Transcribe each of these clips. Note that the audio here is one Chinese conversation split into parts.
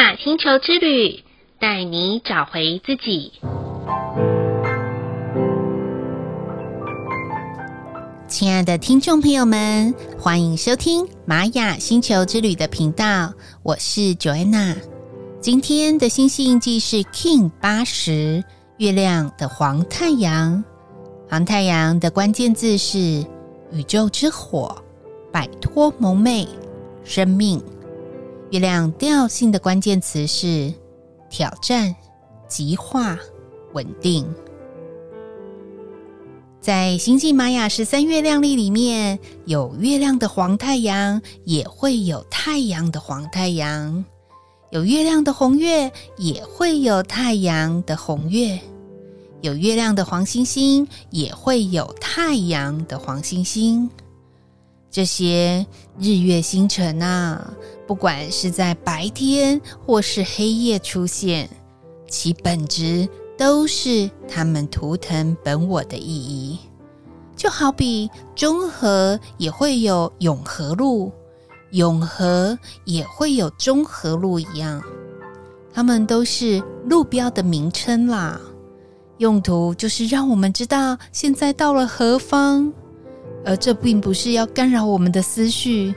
雅星球之旅，带你找回自己。亲爱的听众朋友们，欢迎收听玛雅星球之旅的频道，我是 Joanna。今天的星系印记是 King 八十，月亮的黄太阳。黄太阳的关键字是宇宙之火，摆脱蒙昧，生命。月亮调性的关键词是挑战、极化、稳定。在星际玛雅十三月亮历里面，有月亮的黄太阳，也会有太阳的黄太阳；有月亮的红月，也会有太阳的红月；有月亮的黄星星，也会有太阳的黄星星。这些日月星辰啊，不管是在白天或是黑夜出现，其本质都是他们图腾本我的意义。就好比中和也会有永和路，永和也会有中和路一样，它们都是路标的名称啦。用途就是让我们知道现在到了何方。而这并不是要干扰我们的思绪，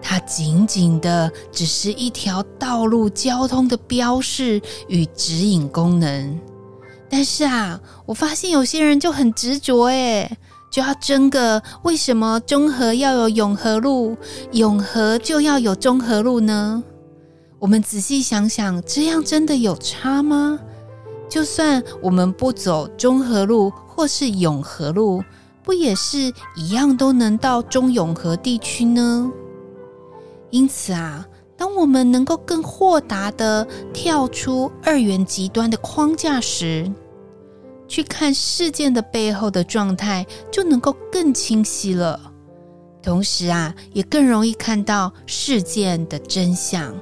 它仅仅的只是一条道路交通的标示与指引功能。但是啊，我发现有些人就很执着，诶，就要争个为什么中和要有永和路，永和就要有中和路呢？我们仔细想想，这样真的有差吗？就算我们不走中和路或是永和路。不也是一样都能到中永和地区呢？因此啊，当我们能够更豁达地跳出二元极端的框架时，去看事件的背后的状态，就能够更清晰了。同时啊，也更容易看到事件的真相。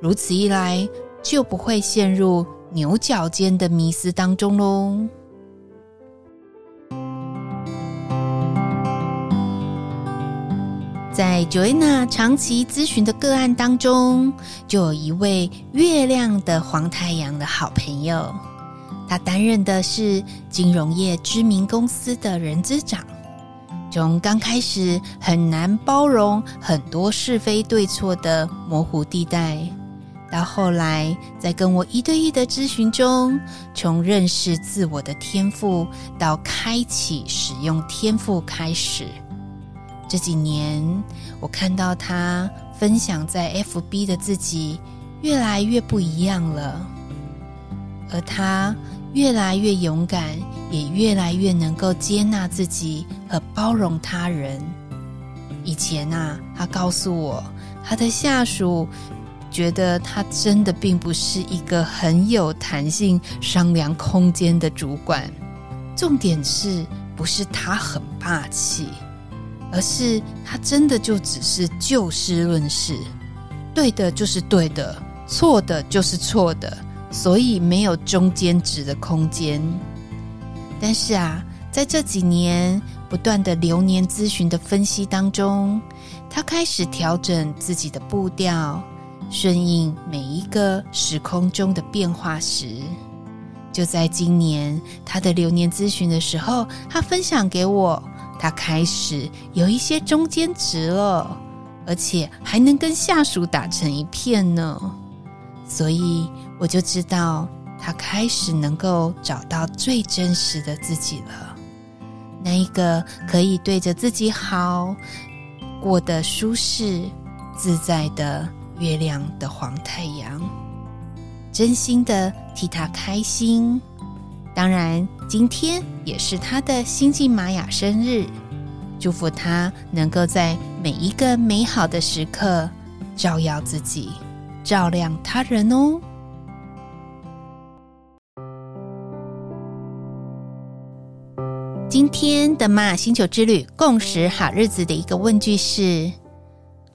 如此一来，就不会陷入牛角尖的迷思当中喽。在 Joanna 长期咨询的个案当中，就有一位月亮的黄太阳的好朋友，他担任的是金融业知名公司的人资长。从刚开始很难包容很多是非对错的模糊地带，到后来在跟我一对一的咨询中，从认识自我的天赋到开启使用天赋开始。这几年，我看到他分享在 FB 的自己越来越不一样了，而他越来越勇敢，也越来越能够接纳自己和包容他人。以前啊，他告诉我，他的下属觉得他真的并不是一个很有弹性、商量空间的主管。重点是不是他很霸气？而是他真的就只是就事论事，对的就是对的，错的就是错的，所以没有中间值的空间。但是啊，在这几年不断的流年咨询的分析当中，他开始调整自己的步调，顺应每一个时空中的变化时，就在今年他的流年咨询的时候，他分享给我。他开始有一些中间值了，而且还能跟下属打成一片呢，所以我就知道他开始能够找到最真实的自己了，那一个可以对着自己好、过得舒适自在的月亮的黄太阳，真心的替他开心。当然，今天也是他的星际玛雅生日，祝福他能够在每一个美好的时刻照耀自己，照亮他人哦。今天的玛雅星球之旅共识好日子的一个问句是：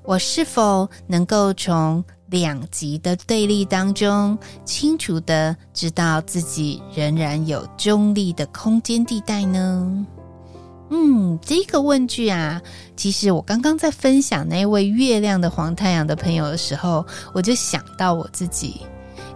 我是否能够从两极的对立当中，清楚的知道自己仍然有中立的空间地带呢？嗯，这个问句啊，其实我刚刚在分享那位月亮的黄太阳的朋友的时候，我就想到我自己，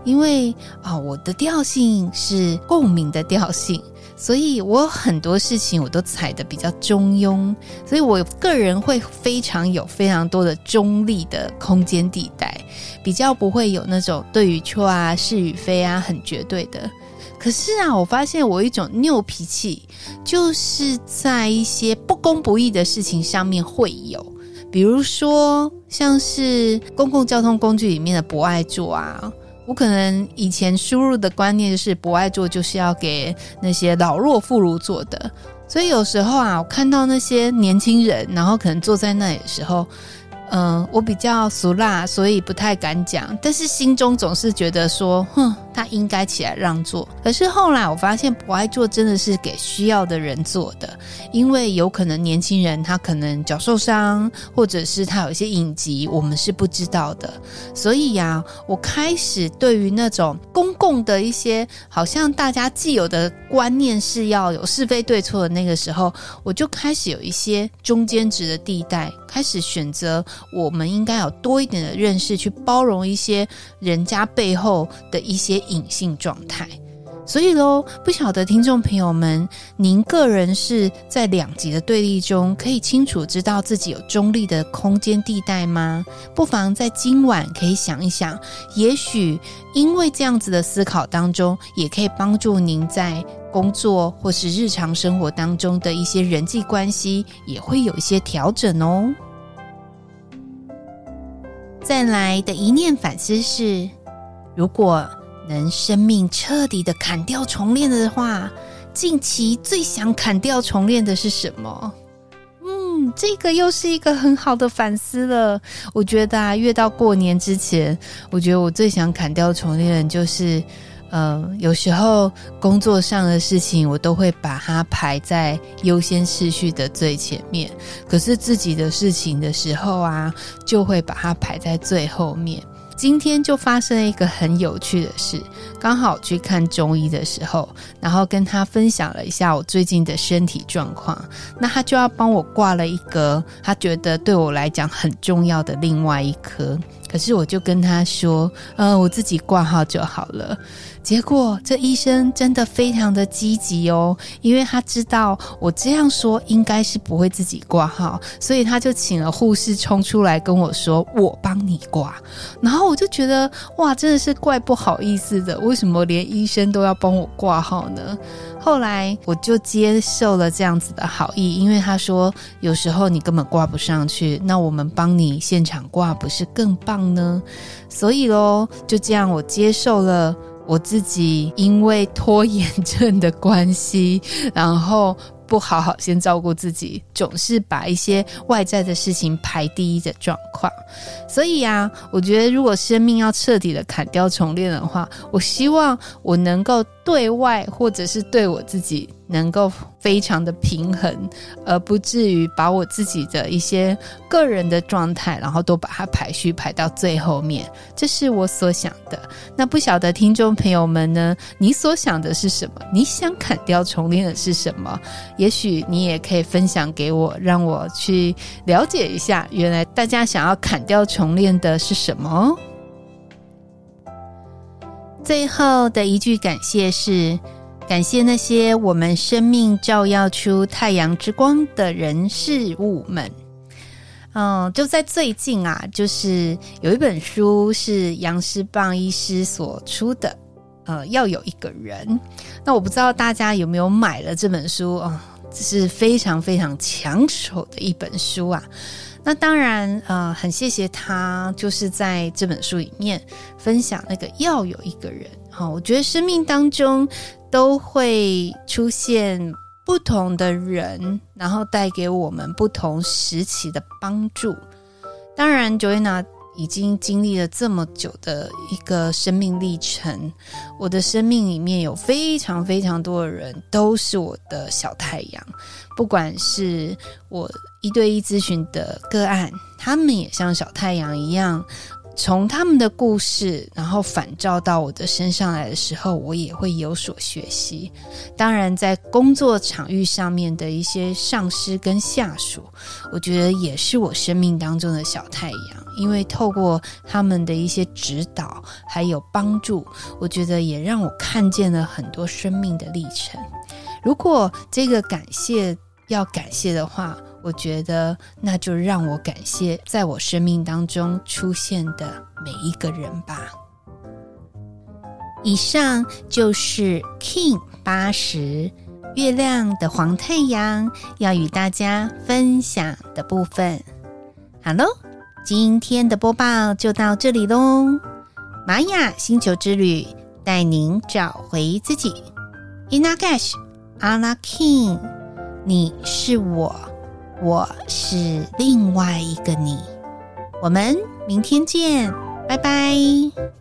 因为啊、我的调性是共鸣的调性，所以我很多事情我都踩得比较中庸，所以我个人会非常有非常多的中立的空间地带，比较不会有那种对与错啊、是与非啊很绝对的。可是啊，我发现我有一种拗脾气，就是在一些不公不义的事情上面会有，比如说像是公共交通工具里面的博爱坐啊，我可能以前输入的观念是不爱做就是要给那些老弱妇孺做的，所以有时候啊，我看到那些年轻人，然后可能坐在那里的时候。嗯，我比较俗辣，所以不太敢讲。但是心中总是觉得说，哼，他应该起来让座。可是后来我发现，不爱做真的是给需要的人做的，因为有可能年轻人他可能脚受伤，或者是他有一些隐疾，我们是不知道的。所以呀，我开始对于那种公共的一些，好像大家既有的观念是要有是非对错的那个时候，我就开始有一些中间值的地带，开始选择。我们应该有多一点的认识，去包容一些人家背后的一些隐性状态。所以喽，不晓得听众朋友们，您个人是在两极的对立中，可以清楚知道自己有中立的空间地带吗？不妨在今晚可以想一想，也许因为这样子的思考当中，也可以帮助您在工作或是日常生活当中的一些人际关系，也会有一些调整哦。再来的一念反思是：如果能生命彻底的砍掉重练的话，近期最想砍掉重练的是什么？嗯，这个又是一个很好的反思了。我觉得啊，越到过年之前，我觉得我最想砍掉重练的就是。呃，有时候工作上的事情，我都会把它排在优先次序的最前面。可是自己的事情的时候啊，就会把它排在最后面。今天就发生了一个很有趣的事，刚好去看中医的时候，然后跟他分享了一下我最近的身体状况，那他就要帮我挂了一个他觉得对我来讲很重要的另外一颗。可是我就跟他说，呃，我自己挂号就好了。结果这医生真的非常的积极哦，因为他知道我这样说应该是不会自己挂号，所以他就请了护士冲出来跟我说：“我帮你挂。”然后我就觉得哇，真的是怪不好意思的，为什么连医生都要帮我挂号呢？后来我就接受了这样子的好意，因为他说有时候你根本挂不上去，那我们帮你现场挂不是更棒呢？所以喽，就这样我接受了我自己因为拖延症的关系，然后。不好好先照顾自己，总是把一些外在的事情排第一的状况。所以啊，我觉得如果生命要彻底的砍掉重练的话，我希望我能够对外或者是对我自己。能够非常的平衡，而不至于把我自己的一些个人的状态，然后都把它排序排到最后面，这是我所想的。那不晓得听众朋友们呢？你所想的是什么？你想砍掉重练的是什么？也许你也可以分享给我，让我去了解一下，原来大家想要砍掉重练的是什么。最后的一句感谢是。感谢那些我们生命照耀出太阳之光的人事物们。嗯，就在最近啊，就是有一本书是杨师棒医师所出的，呃，要有一个人。那我不知道大家有没有买了这本书哦，这是非常非常抢手的一本书啊。那当然，呃，很谢谢他，就是在这本书里面分享那个要有一个人。好，我觉得生命当中。都会出现不同的人，然后带给我们不同时期的帮助。当然，Joanna 已经经历了这么久的一个生命历程，我的生命里面有非常非常多的人都是我的小太阳。不管是我一对一咨询的个案，他们也像小太阳一样。从他们的故事，然后反照到我的身上来的时候，我也会有所学习。当然，在工作场域上面的一些上司跟下属，我觉得也是我生命当中的小太阳，因为透过他们的一些指导还有帮助，我觉得也让我看见了很多生命的历程。如果这个感谢要感谢的话，我觉得那就让我感谢在我生命当中出现的每一个人吧。以上就是 King 八十月亮的黄太阳要与大家分享的部分。好喽，今天的播报就到这里喽。玛雅星球之旅带您找回自己。Ina Cash 阿拉 King，你是我。我是另外一个你，我们明天见，拜拜。